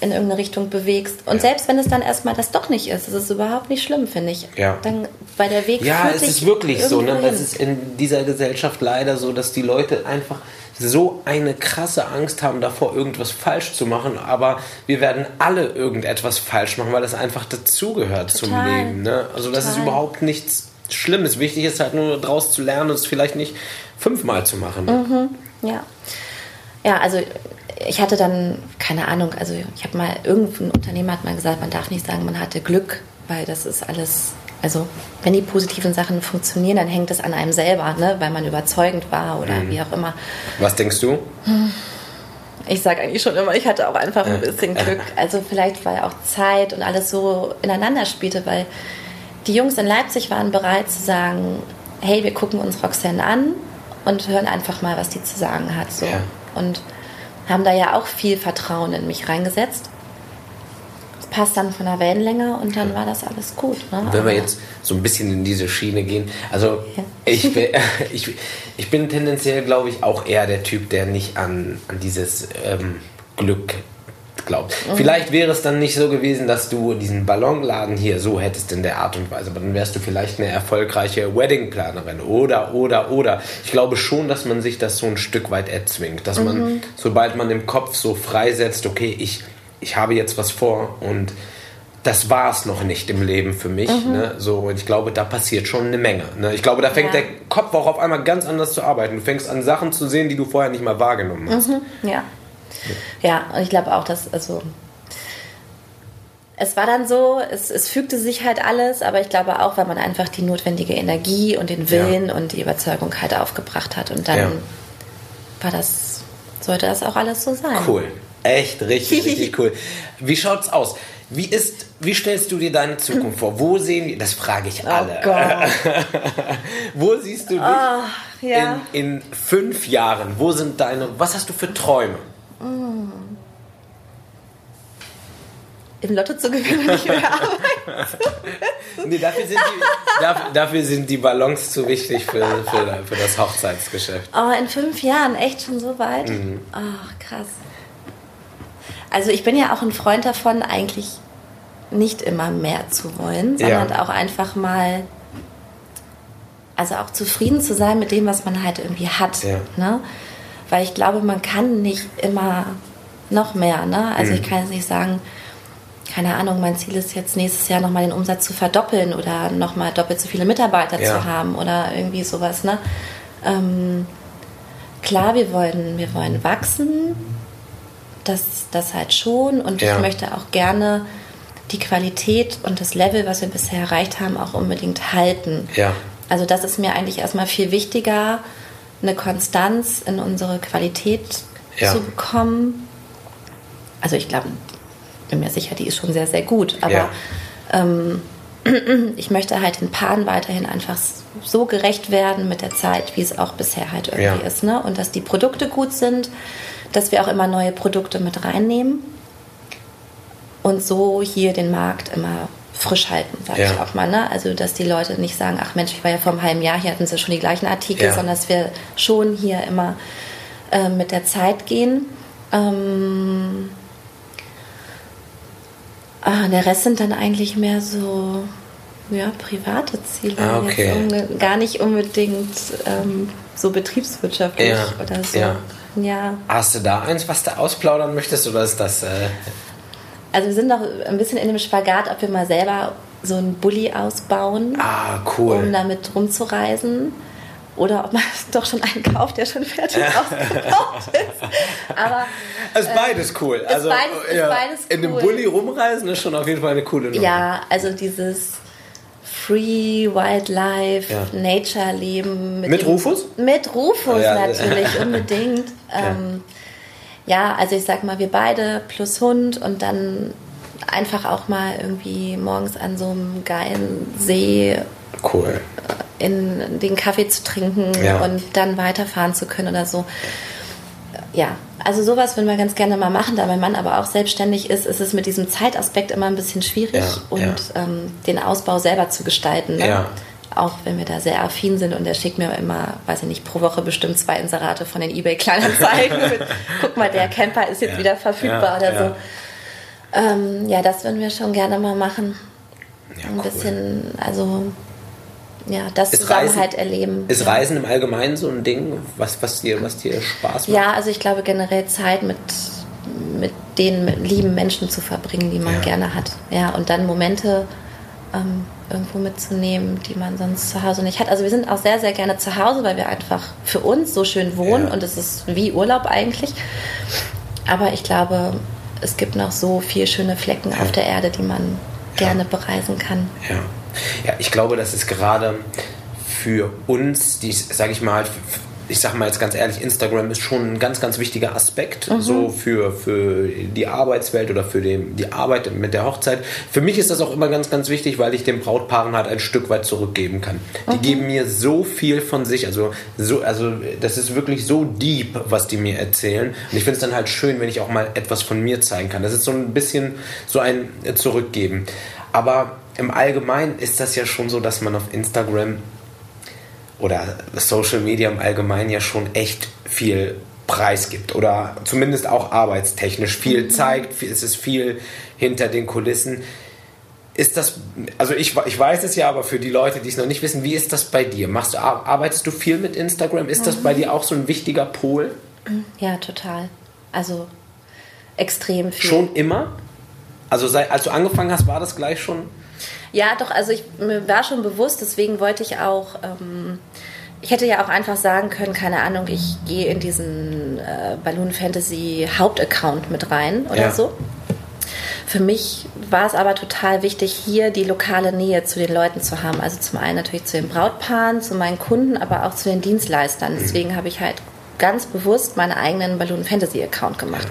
in irgendeine Richtung bewegst. Und Ja. selbst wenn es dann erstmal das doch nicht ist, das ist überhaupt nicht schlimm, finde ich. Ja. Dann, weil der Weg Ja, es ist wirklich so. Ne? hin. ist in dieser Gesellschaft leider so, dass die Leute einfach so eine krasse Angst haben davor, irgendwas falsch zu machen. Aber wir werden alle irgendetwas falsch machen, weil das einfach dazugehört zum Total. Leben. Ne? Also das ist Total. überhaupt nichts Schlimmes. Wichtig ist halt nur daraus zu lernen und es vielleicht nicht fünfmal zu machen. Ne? Ja. Ja, also ich hatte dann, keine Ahnung, also ich habe mal, irgendein Unternehmer hat mal gesagt, man darf nicht sagen, man hatte Glück, weil das ist alles, also wenn die positiven Sachen funktionieren, dann hängt es an einem selber, ne, weil man überzeugend war oder Mhm. wie auch immer. Was denkst du? Ich sage eigentlich schon immer, ich hatte auch einfach ein bisschen Glück. Also vielleicht, weil auch Zeit und alles so ineinander spielte, weil die Jungs in Leipzig waren bereit zu sagen, hey, wir gucken uns Roxanne an und hören einfach mal, was die zu sagen hat. So. Ja. Und haben da ja auch viel Vertrauen in mich reingesetzt. Das passt dann von der Wellenlänge und dann war das alles gut. Ne? Wenn wir jetzt so ein bisschen in diese Schiene gehen, also Ja. ich, [LAUGHS] bin, ich, ich bin tendenziell, glaube ich, auch eher der Typ, der nicht an, an dieses ähm, Glück glaubt. Mhm. Vielleicht wäre es dann nicht so gewesen, dass du diesen Ballonladen hier so hättest in der Art und Weise, aber dann wärst du vielleicht eine erfolgreiche Weddingplanerin oder, oder, oder. Ich glaube schon, dass man sich das so ein Stück weit erzwingt, dass Mhm. man, sobald man im Kopf so freisetzt, okay, ich, ich habe jetzt was vor und das war es noch nicht im Leben für mich. Mhm. Ne? So, und ich glaube, da passiert schon eine Menge. Ne? Ich glaube, da fängt Ja. der Kopf auch auf einmal ganz anders zu arbeiten. Du fängst an, Sachen zu sehen, die du vorher nicht mal wahrgenommen hast. Ja. Ja, und ich glaube auch, dass, also. Es war dann so, es, es fügte sich halt alles, aber ich glaube auch, weil man einfach die notwendige Energie und den Willen und die Überzeugung halt aufgebracht hat. Und dann Ja. war das, sollte das auch alles so sein. Cool. Echt richtig, richtig cool. Wie schaut's aus? Wie ist, wie stellst du dir deine Zukunft vor? Wo sehen wir, das frage ich alle. Oh Gott. [LAUGHS] Wo siehst du dich Ah, ja. in, in fünf Jahren? Wo sind deine, was hast du für Träume? Im Lotto zu gewinnen, nicht mehr arbeiten. Nee, dafür sind die, dafür, dafür sind die Ballons zu wichtig für, für, für das Hochzeitsgeschäft. Oh, in fünf Jahren, echt schon so weit? Mhm. Ach, krass. Also ich bin ja auch ein Freund davon, eigentlich nicht immer mehr zu wollen, sondern Ja. auch einfach mal, also auch zufrieden zu sein mit dem, was man halt irgendwie hat. Ja. Ne? Weil ich glaube, man kann nicht immer noch mehr. Ne? Also Mhm. ich kann jetzt nicht sagen, keine Ahnung, mein Ziel ist jetzt nächstes Jahr nochmal den Umsatz zu verdoppeln oder nochmal doppelt so viele Mitarbeiter Ja. zu haben oder irgendwie sowas. Ne? Ähm, klar, wir wollen, wir wollen wachsen, das, das halt schon und Ja. ich möchte auch gerne die Qualität und das Level, was wir bisher erreicht haben, auch unbedingt halten. Ja. Also das ist mir eigentlich erstmal viel wichtiger, eine Konstanz in unsere Qualität Ja. zu bekommen. Also ich glaube, bin mir sicher, die ist schon sehr, sehr gut. Aber ähm, [CLEARS THROAT] ich möchte halt den Paaren weiterhin einfach so gerecht werden mit der Zeit, wie es auch bisher halt irgendwie Ja. ist. Ne? Und dass die Produkte gut sind, dass wir auch immer neue Produkte mit reinnehmen und so hier den Markt immer frisch halten, sage Ja. ich auch mal. Ne? Also, dass die Leute nicht sagen, ach Mensch, ich war ja vor einem halben Jahr, hier hatten sie schon die gleichen Artikel, Ja. sondern dass wir schon hier immer äh, mit der Zeit gehen. Ähm, Ah, der Rest sind dann eigentlich mehr so ja, private Ziele. Ah, okay. Jetzt gar nicht unbedingt ähm, so betriebswirtschaftlich Ja, oder so. ja. ja. Hast du da eins, was du ausplaudern möchtest oder ist das. Äh, Also wir sind noch ein bisschen in dem Spagat, ob wir mal selber so einen Bulli ausbauen, ah, cool. um damit rumzureisen. Oder ob man [LAUGHS] doch schon einen kauft, der schon fertig ausgebaut ist. Aber ist beides cool. also, beides- ist beides In einem cool. Bulli rumreisen ist schon auf jeden Fall eine coole Nummer. ja, also dieses Free Wildlife, Ja. Nature Leben. Mit dem- Rufus? Mit Rufus Ja. natürlich, [LAUGHS] unbedingt. Ähm, ja, also ich sag mal, wir beide plus Hund und dann einfach auch mal irgendwie morgens an so einem geilen See Cool. in den Kaffee zu trinken Ja. und dann weiterfahren zu können oder so. Ja, also sowas würden wir ganz gerne mal machen, da mein Mann aber auch selbstständig ist, ist es mit diesem Zeitaspekt immer ein bisschen schwierig Ja, und ja. Ähm, den Ausbau selber zu gestalten. Ne? Ja. Auch wenn wir da sehr affin sind und er schickt mir immer, weiß ich nicht, pro Woche bestimmt zwei Inserate von den Ebay-Kleinanzeigen. [LAUGHS] Guck mal, der Camper ist jetzt wieder verfügbar oder ja. so. Ähm, ja, das würden wir schon gerne mal machen. Ein cool. bisschen, also ja, das Ist Zusammenhalt Reisen- erleben. Ist ja. Reisen im Allgemeinen so ein Ding, was, was, dir, was dir Spaß macht? Ja, also ich glaube generell Zeit mit, mit den lieben Menschen zu verbringen, die man Ja. gerne hat. Ja, und dann Momente ähm, irgendwo mitzunehmen, die man sonst zu Hause nicht hat. Also wir sind auch sehr, sehr gerne zu Hause, weil wir einfach für uns so schön wohnen Ja. und es ist wie Urlaub eigentlich. Aber ich glaube, es gibt noch so viele schöne Flecken auf der Erde, die man gerne bereisen kann. Ja. Ja, ich glaube, das ist gerade für uns, die, sage ich mal, ich sage mal jetzt ganz ehrlich, Instagram ist schon ein ganz, ganz wichtiger Aspekt, so für, für die Arbeitswelt oder für den, die Arbeit mit der Hochzeit. Für mich ist das auch immer ganz, ganz wichtig, weil ich den Brautpaaren halt ein Stück weit zurückgeben kann. Die geben mir so viel von sich, also, so, also das ist wirklich so deep, was die mir erzählen. Und ich finde es dann halt schön, wenn ich auch mal etwas von mir zeigen kann. Das ist so ein bisschen so ein Zurückgeben. Aber im Allgemeinen ist das ja schon so, dass man auf Instagram oder Social Media im Allgemeinen ja schon echt viel Preis gibt oder zumindest auch arbeitstechnisch viel zeigt, viel- es ist viel hinter den Kulissen. Ist das, also ich, ich weiß es ja, aber für die Leute, die es noch nicht wissen, wie ist das bei dir? Machst du, ar- arbeitest du viel mit Instagram? Ist das bei dir auch so ein wichtiger Pol? Ja, total. Also extrem viel. Schon immer? Also seit, als du angefangen hast, war das gleich schon? Ja, doch, also ich mir war schon bewusst, deswegen wollte ich auch, ähm, ich hätte ja auch einfach sagen können, keine Ahnung, ich gehe in diesen äh, Balloon Fantasy Hauptaccount mit rein oder Ja. so. Für mich war es aber total wichtig, hier die lokale Nähe zu den Leuten zu haben. Also zum einen natürlich zu den Brautpaaren, zu meinen Kunden, aber auch zu den Dienstleistern. Deswegen habe ich halt ganz bewusst meinen eigenen Balloon Fantasy Account gemacht.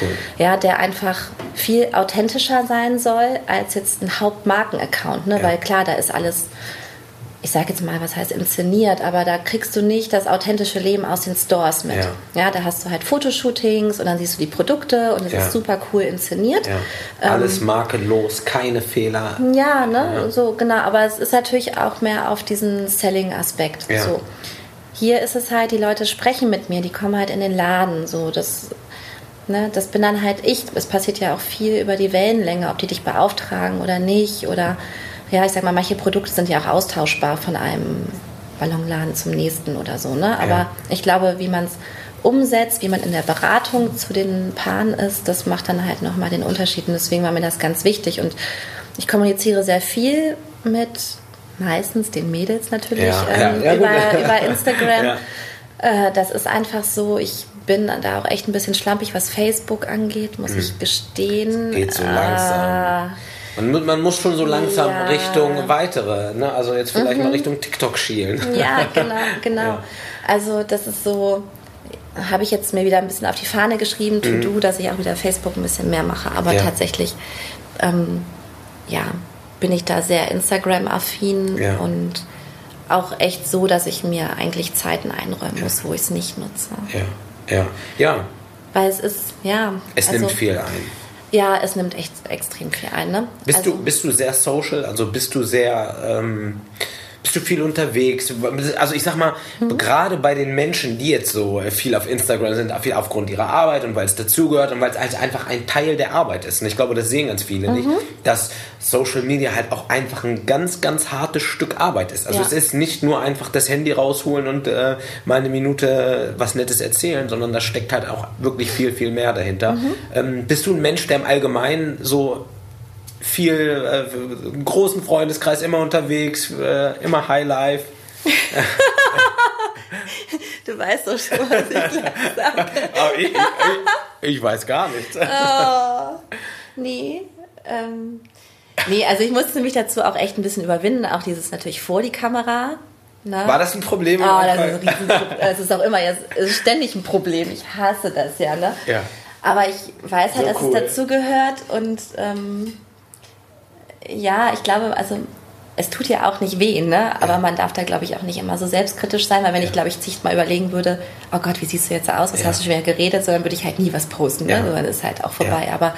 Cool. Ja, der einfach viel authentischer sein soll als jetzt ein Hauptmarken-Account. Ne? Ja. Weil klar, da ist alles, ich sage jetzt mal, was heißt inszeniert, aber da kriegst du nicht das authentische Leben aus den Stores mit. Ja. Ja, da hast du halt Fotoshootings und dann siehst du die Produkte und es Ja. ist super cool inszeniert. Ja. Ähm, Alles makellos, keine Fehler. Ja, ne, so genau. Aber es ist natürlich auch mehr auf diesen Selling-Aspekt. Ja. So. Hier ist es halt, die Leute sprechen mit mir, die kommen halt in den Laden. So, das, ne, das bin dann halt ich. Es passiert ja auch viel über die Wellenlänge, ob die dich beauftragen oder nicht. Oder ja, ich sag mal, manche Produkte sind ja auch austauschbar von einem Ballonladen zum nächsten oder so. Ne? Aber Ja. ich glaube, wie man es umsetzt, wie man in der Beratung zu den Paaren ist, das macht dann halt nochmal den Unterschied. Und deswegen war mir das ganz wichtig. Und ich kommuniziere sehr viel mit meistens den Mädels natürlich Ja, ähm, ja, über, über Instagram. [LAUGHS] Äh, das ist einfach so, ich bin da auch echt ein bisschen schlampig, was Facebook angeht, muss ich gestehen. Mhm. geht so langsam. Man, mu- man muss schon so langsam. Richtung weitere, ne? also jetzt vielleicht mal Richtung TikTok schielen. Ja, [LAUGHS] genau, genau. Also das ist so, habe ich jetzt mir wieder ein bisschen auf die Fahne geschrieben, to do, dass ich auch wieder Facebook ein bisschen mehr mache. Aber Mhm. Ja. tatsächlich, ähm, ja, bin ich da sehr Instagram-affin Ja. und auch echt so, dass ich mir eigentlich Zeiten einräumen muss, wo ich es nicht nutze. Ja, ja, ja. Weil es ist, ja. Es also, nimmt viel ein. Ja, es nimmt echt extrem viel ein. Ne? Bist, also, du, bist du sehr social? Also bist du sehr, ähm, bist du viel unterwegs? Also ich sag mal, mhm. gerade bei den Menschen, die jetzt so viel auf Instagram sind, viel aufgrund ihrer Arbeit und weil es dazugehört und weil es halt einfach ein Teil der Arbeit ist. Und ich glaube, das sehen ganz viele mhm. nicht, dass Social Media halt auch einfach ein ganz, ganz hartes Stück Arbeit ist. Also ja. es ist nicht nur einfach das Handy rausholen und äh, mal eine Minute was Nettes erzählen, sondern da steckt halt auch wirklich viel, viel mehr dahinter. Mhm. Ähm, bist du ein Mensch, der im Allgemeinen so viel äh, großen Freundeskreis immer unterwegs, äh, immer High Life. [LAUGHS] du weißt doch schon, was ich gleich sage. ich, ich, ich, weiß gar nichts. Oh, nee. Ähm, nee, also ich musste mich dazu auch echt ein bisschen überwinden, auch dieses natürlich vor die Kamera. Ne? War das ein Problem? Oh, das ist, ein [LAUGHS] das ist auch immer jetzt ist ständig ein Problem. Ich hasse das ja, ne? Ja. Aber ich weiß halt, so dass cool. es dazu gehört und ähm, ja, ich glaube, also es tut ja auch nicht weh, ne? aber ja. man darf da, glaube ich, auch nicht immer so selbstkritisch sein, weil wenn ja. ich, glaube ich, sich mal überlegen würde, oh Gott, wie siehst du jetzt aus, was ja. hast du schon wieder geredet, so, dann würde ich halt nie was posten, ne? so, dann ist halt auch vorbei. Aber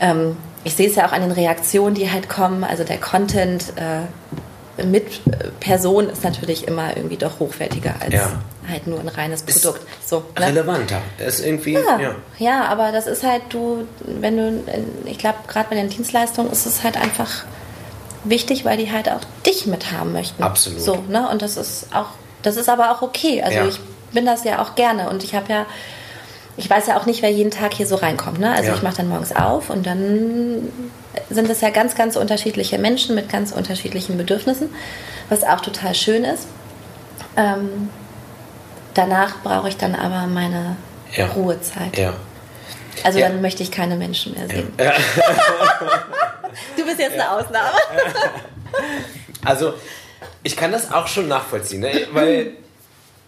ähm, ich sehe es ja auch an den Reaktionen, die halt kommen, also der Content äh, mit Person ist natürlich immer irgendwie doch hochwertiger als halt nur ein reines Produkt. Ist so, ne? Relevanter. Ist irgendwie, ja, ja. ja, aber das ist halt du, wenn du, ich glaube, gerade bei den Dienstleistungen ist es halt einfach wichtig, weil die halt auch dich mithaben möchten. Absolut. So, ne? Und das ist auch, das ist aber auch okay. Also ja. ich bin das ja auch gerne und ich habe ja, ich weiß ja auch nicht, wer jeden Tag hier so reinkommt. Ne? Also ja. ich mache dann morgens auf und dann sind es ja ganz, ganz unterschiedliche Menschen mit ganz unterschiedlichen Bedürfnissen, was auch total schön ist. Ähm, Danach brauche ich dann aber meine ja. Ruhezeit. Ja. Also ja. dann möchte ich keine Menschen mehr sehen. Ja. [LAUGHS] du bist jetzt eine Ausnahme. [LAUGHS] Also ich kann das auch schon nachvollziehen, ne? weil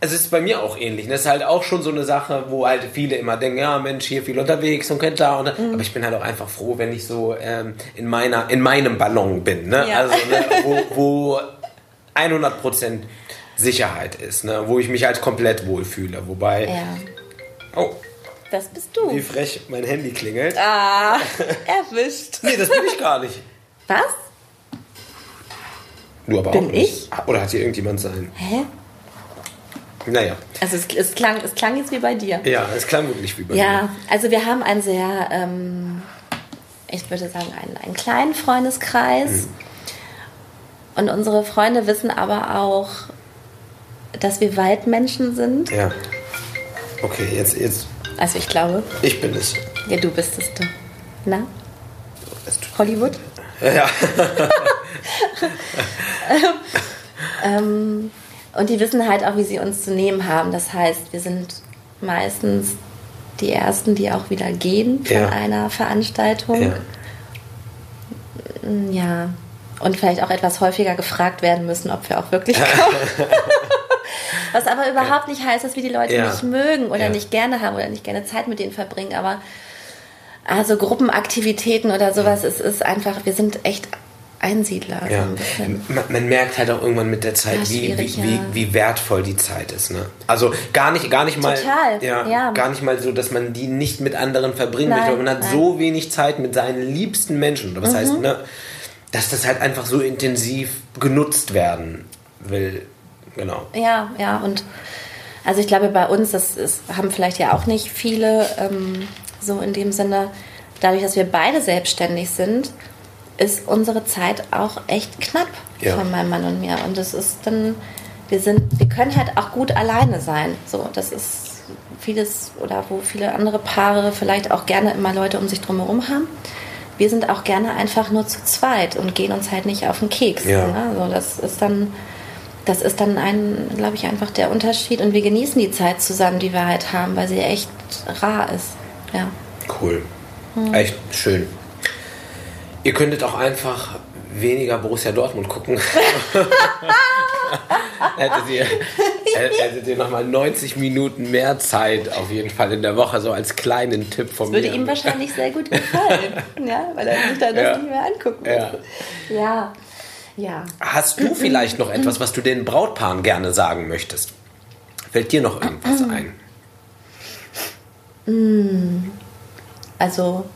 es ist bei mir auch ähnlich. Das ne? ist halt auch schon so eine Sache, wo halt viele immer denken, ja Mensch, hier viel unterwegs und kennt da. Und. Mhm. Aber ich bin halt auch einfach froh, wenn ich so ähm, in, meiner, in meinem Ballon bin. Ne? Ja. Also ne, wo, wo [LAUGHS] 100 Prozent Sicherheit ist, ne? wo ich mich halt komplett wohlfühle. Wobei. Ja. Oh. Das bist du. Wie frech mein Handy klingelt. Ah, [LAUGHS] erwischt. nee, das bin ich gar nicht. Was? Du aber bin auch nicht. ich? Oder hat hier irgendjemand sein? Hä? Naja. Also es, es, klang, es klang jetzt wie bei dir. Ja, es klang wirklich wie bei ja, mir. Ja, also wir haben einen sehr, ähm, ich würde sagen, einen, einen kleinen Freundeskreis. Mhm. Und unsere Freunde wissen aber auch, dass wir Waldmenschen sind. Ja. Okay, jetzt, jetzt. Also ich glaube. Ich bin es. Ja, du bist es du. Na? Hollywood? Ja. [LAUGHS] ähm, und die wissen halt auch, wie sie uns zu nehmen haben. Das heißt, wir sind meistens die Ersten, die auch wieder gehen von ja. einer Veranstaltung. Ja. ja. Und vielleicht auch etwas häufiger gefragt werden müssen, ob wir auch wirklich kommen. [LAUGHS] Was aber überhaupt nicht heißt, dass wir die Leute ja. nicht mögen oder ja. nicht gerne haben oder nicht gerne Zeit mit denen verbringen. Aber also Gruppenaktivitäten oder sowas, es ist einfach, wir sind echt Einsiedler. Ja. So man, man, merkt halt auch irgendwann mit der Zeit, wie, wie, ja. wie, wie, wertvoll die Zeit ist. Ne? Also gar nicht, gar nicht mal, Total. Ja, ja, gar nicht mal so, dass man die nicht mit anderen verbringen möchte, man hat nein. so wenig Zeit mit seinen liebsten Menschen. Was mhm. heißt, ne, dass das halt einfach so intensiv genutzt werden will. Genau. Ja, ja, und also ich glaube, bei uns, das ist, haben vielleicht ja auch nicht viele ähm, so in dem Sinne, dadurch, dass wir beide selbstständig sind, ist unsere Zeit auch echt knapp ja. von meinem Mann und mir. Und das ist dann, wir sind, wir können halt auch gut alleine sein. So, das ist vieles oder wo viele andere Paare vielleicht auch gerne immer Leute um sich drumherum haben. Wir sind auch gerne einfach nur zu zweit und gehen uns halt nicht auf den Keks. Ja. Ne? Also das ist dann das ist dann ein, glaube ich, einfach der Unterschied. Und wir genießen die Zeit zusammen, die wir halt haben, weil sie echt rar ist. Ja. Cool. Hm. Echt schön. Ihr könntet auch einfach weniger Borussia Dortmund gucken. [LAUGHS] hättet ihr, hättet ihr nochmal 90 Minuten mehr Zeit auf jeden Fall in der Woche, so als kleinen Tipp von das mir. Würde ihm wahrscheinlich sehr gut gefallen, [LAUGHS] ja, weil er sich dann das ja. nicht mehr angucken ja. Ja. Ja. Hast du vielleicht noch etwas, was du den Brautpaaren gerne sagen möchtest? Fällt dir noch irgendwas ein? Mm. Also,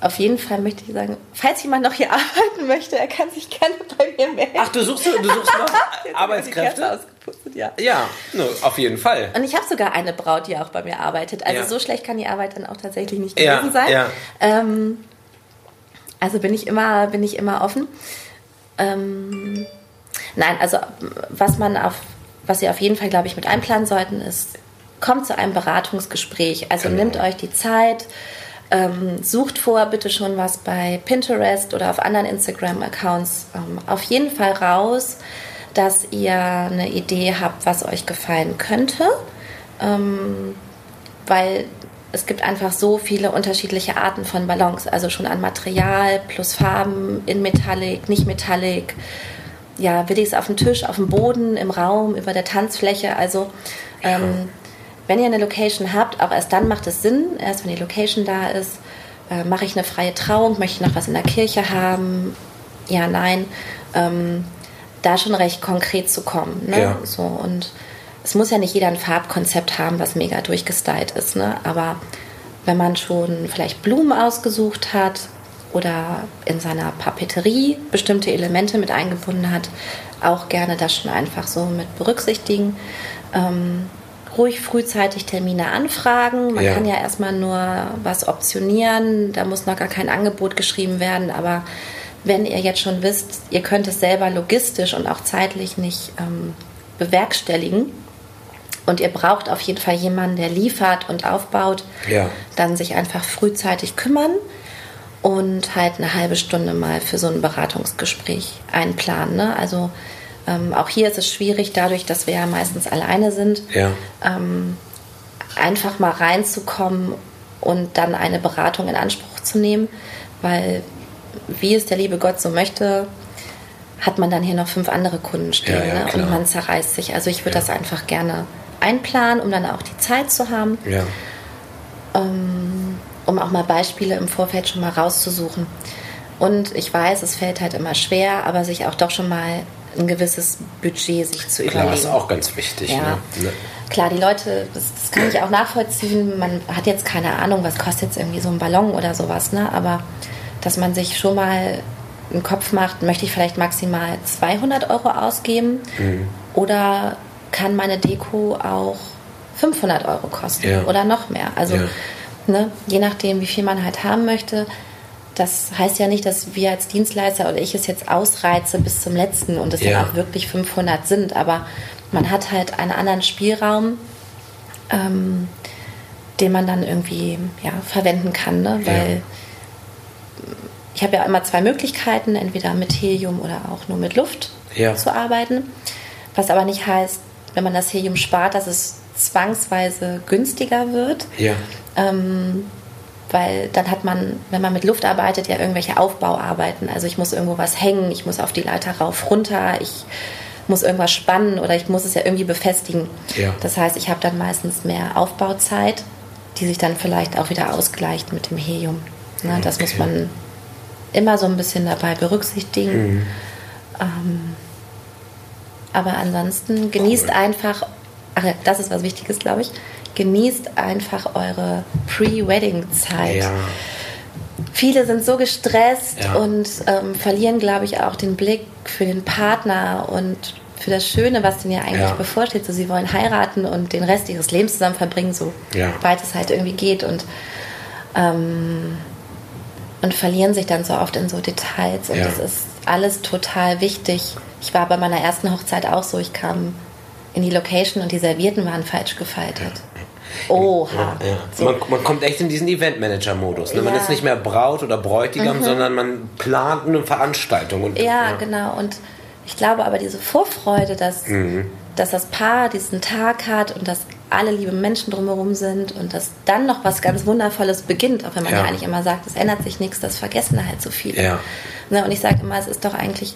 auf jeden Fall möchte ich sagen, falls jemand noch hier [LAUGHS] arbeiten möchte, er kann sich gerne bei mir melden. Ach, du suchst, du suchst noch [LAUGHS] Arbeitskräfte? Ja, ja no, auf jeden Fall. Und ich habe sogar eine Braut, die auch bei mir arbeitet. Also Ja. so schlecht kann die Arbeit dann auch tatsächlich nicht Ja, gewesen sein. ja. Ähm, also bin ich immer, bin ich immer offen. Ähm, nein, also was man auf, was Sie auf jeden Fall, glaube ich, mit einplanen sollten, ist, kommt zu einem Beratungsgespräch. Also Genau. nimmt euch die Zeit, ähm, sucht vor bitte schon was bei Pinterest oder auf anderen Instagram-Accounts ähm, auf jeden Fall raus, dass ihr eine Idee habt, was euch gefallen könnte. Ähm, weil es gibt einfach so viele unterschiedliche Arten von Ballons, also schon an Material plus Farben, in Metallic, nicht Metallic, ja, Willis auf dem Tisch, auf dem Boden, im Raum, über der Tanzfläche. Also ähm, wenn ihr eine Location habt, auch erst dann macht es Sinn, erst wenn die Location da ist, äh, mache ich eine freie Trauung, möchte ich noch was in der Kirche haben, ja, nein, ähm, da schon recht konkret zu kommen. Ne? Ja. So, und es muss ja nicht jeder ein Farbkonzept haben, was mega durchgestylt ist, ne? aber wenn man schon vielleicht Blumen ausgesucht hat oder in seiner Papeterie bestimmte Elemente mit eingebunden hat, auch gerne das schon einfach so mit berücksichtigen. Ähm, ruhig frühzeitig Termine anfragen. Man Ja. kann ja erstmal nur was optionieren, da muss noch gar kein Angebot geschrieben werden, aber wenn ihr jetzt schon wisst, ihr könnt es selber logistisch und auch zeitlich nicht ähm, bewerkstelligen und ihr braucht auf jeden Fall jemanden, der liefert und aufbaut, Ja. dann sich einfach frühzeitig kümmern und halt eine halbe Stunde mal für so ein Beratungsgespräch einplanen. Ne? Also ähm, auch hier ist es schwierig, dadurch, dass wir ja meistens alleine sind, Ja. einfach mal reinzukommen und dann eine Beratung in Anspruch zu nehmen, weil wie es der liebe Gott so möchte, hat man dann hier noch fünf andere Kunden stehen Ja, ja, ne? und man zerreißt sich. Also ich würde das einfach gerne einplanen, um dann auch die Zeit zu haben, Ja. um auch mal Beispiele im Vorfeld schon mal rauszusuchen. Und ich weiß, es fällt halt immer schwer, aber sich auch doch schon mal ein gewisses Budget sich zu Klar, überlegen. ist auch ganz wichtig. Ja. Ne? Ne? Klar, die Leute, das, das kann ich auch nachvollziehen. Man hat jetzt keine Ahnung, was kostet jetzt irgendwie so ein Ballon oder sowas, ne? Aber dass man sich schon mal einen Kopf macht, möchte ich vielleicht maximal 200 Euro ausgeben Mhm. oder kann meine Deko auch 500 Euro kosten Ja. oder noch mehr. Also Ja. ne, je nachdem, wie viel man halt haben möchte. Das heißt ja nicht, dass wir als Dienstleister oder ich es jetzt ausreize bis zum letzten und es Ja. dann auch wirklich 500 sind, aber man hat halt einen anderen Spielraum, ähm, den man dann irgendwie ja, verwenden kann, ne? weil ich habe ja immer zwei Möglichkeiten, entweder mit Helium oder auch nur mit Luft zu arbeiten, was aber nicht heißt, wenn man das Helium spart, dass es zwangsweise günstiger wird. Ja. Ähm, weil dann hat man, wenn man mit Luft arbeitet, ja irgendwelche Aufbauarbeiten. Also ich muss irgendwo was hängen, ich muss auf die Leiter rauf, runter, ich muss irgendwas spannen oder ich muss es ja irgendwie befestigen. Ja. Das heißt, ich habe dann meistens mehr Aufbauzeit, die sich dann vielleicht auch wieder ausgleicht mit dem Helium. Ne, Das muss Okay. man immer so ein bisschen dabei berücksichtigen. Ähm, aber ansonsten genießt einfach, ach ja, das ist was Wichtiges, glaube ich, genießt einfach eure Pre-Wedding-Zeit. Ja. Viele sind so gestresst Ja. und ähm, verlieren, glaube ich, auch den Blick für den Partner und für das Schöne, was denen ja eigentlich Ja. bevorsteht. So, sie wollen heiraten und den Rest ihres Lebens zusammen verbringen, so weit es halt irgendwie geht. Und, ähm, und verlieren sich dann so oft in so Details. Und Ja. das ist alles total wichtig. Ich war bei meiner ersten Hochzeit auch so. Ich kam in die Location und die Servierten waren falsch gefaltet. Oha. Ja. So. Man, man kommt echt in diesen Eventmanager-Modus. Ne? Man Ja. Mhm. ist nicht mehr Braut oder Bräutigam, sondern man plant eine Veranstaltung. Und, Ja, genau. Und ich glaube aber diese Vorfreude, dass, Mhm. dass das Paar diesen Tag hat und dass alle liebe Menschen drumherum sind und dass dann noch was ganz Wundervolles beginnt, auch wenn man ja, Ja. eigentlich immer sagt, es ändert sich nichts, das vergessen halt so viele. Ja. Ne, und ich sage immer, es ist doch eigentlich,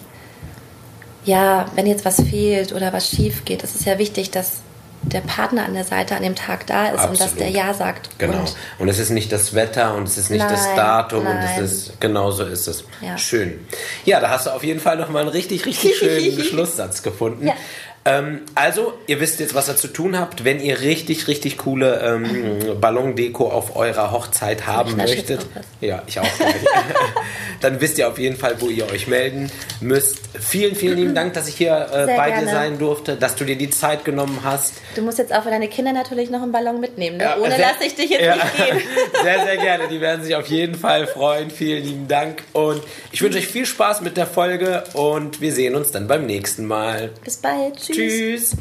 ja, wenn jetzt was fehlt oder was schief geht, es ist ja wichtig, dass der Partner an der Seite an dem Tag da ist und dass Absolut. der Ja sagt. Genau. Und Und es ist nicht das Wetter und es ist nicht das Nein, Datum und nein. es ist genau so ist es. Ja. Schön. Ja, da hast du auf jeden Fall nochmal einen richtig, richtig [LAUGHS] schönen Schlusssatz gefunden. Ja. Ähm, also, ihr wisst jetzt, was ihr zu tun habt. Wenn ihr richtig, richtig coole ähm, [LAUGHS] Ballondeko auf eurer Hochzeit haben möchtet, ja, ich auch [LAUGHS] [LAUGHS] dann wisst ihr auf jeden Fall, wo ihr euch melden müsst. Vielen, vielen lieben Dank, dass ich hier äh, bei dir gerne. sein durfte, dass du dir die Zeit genommen hast. Du musst jetzt auch für deine Kinder natürlich noch einen Ballon mitnehmen. Ne? Ja, Ohne sehr- lasse ich dich jetzt Ja. nicht gehen. Sehr, sehr gerne. Die werden sich auf jeden Fall freuen. Vielen lieben Dank. Und ich wünsche euch viel Spaß mit der Folge und wir sehen uns dann beim nächsten Mal. Bis bald. Tschüss.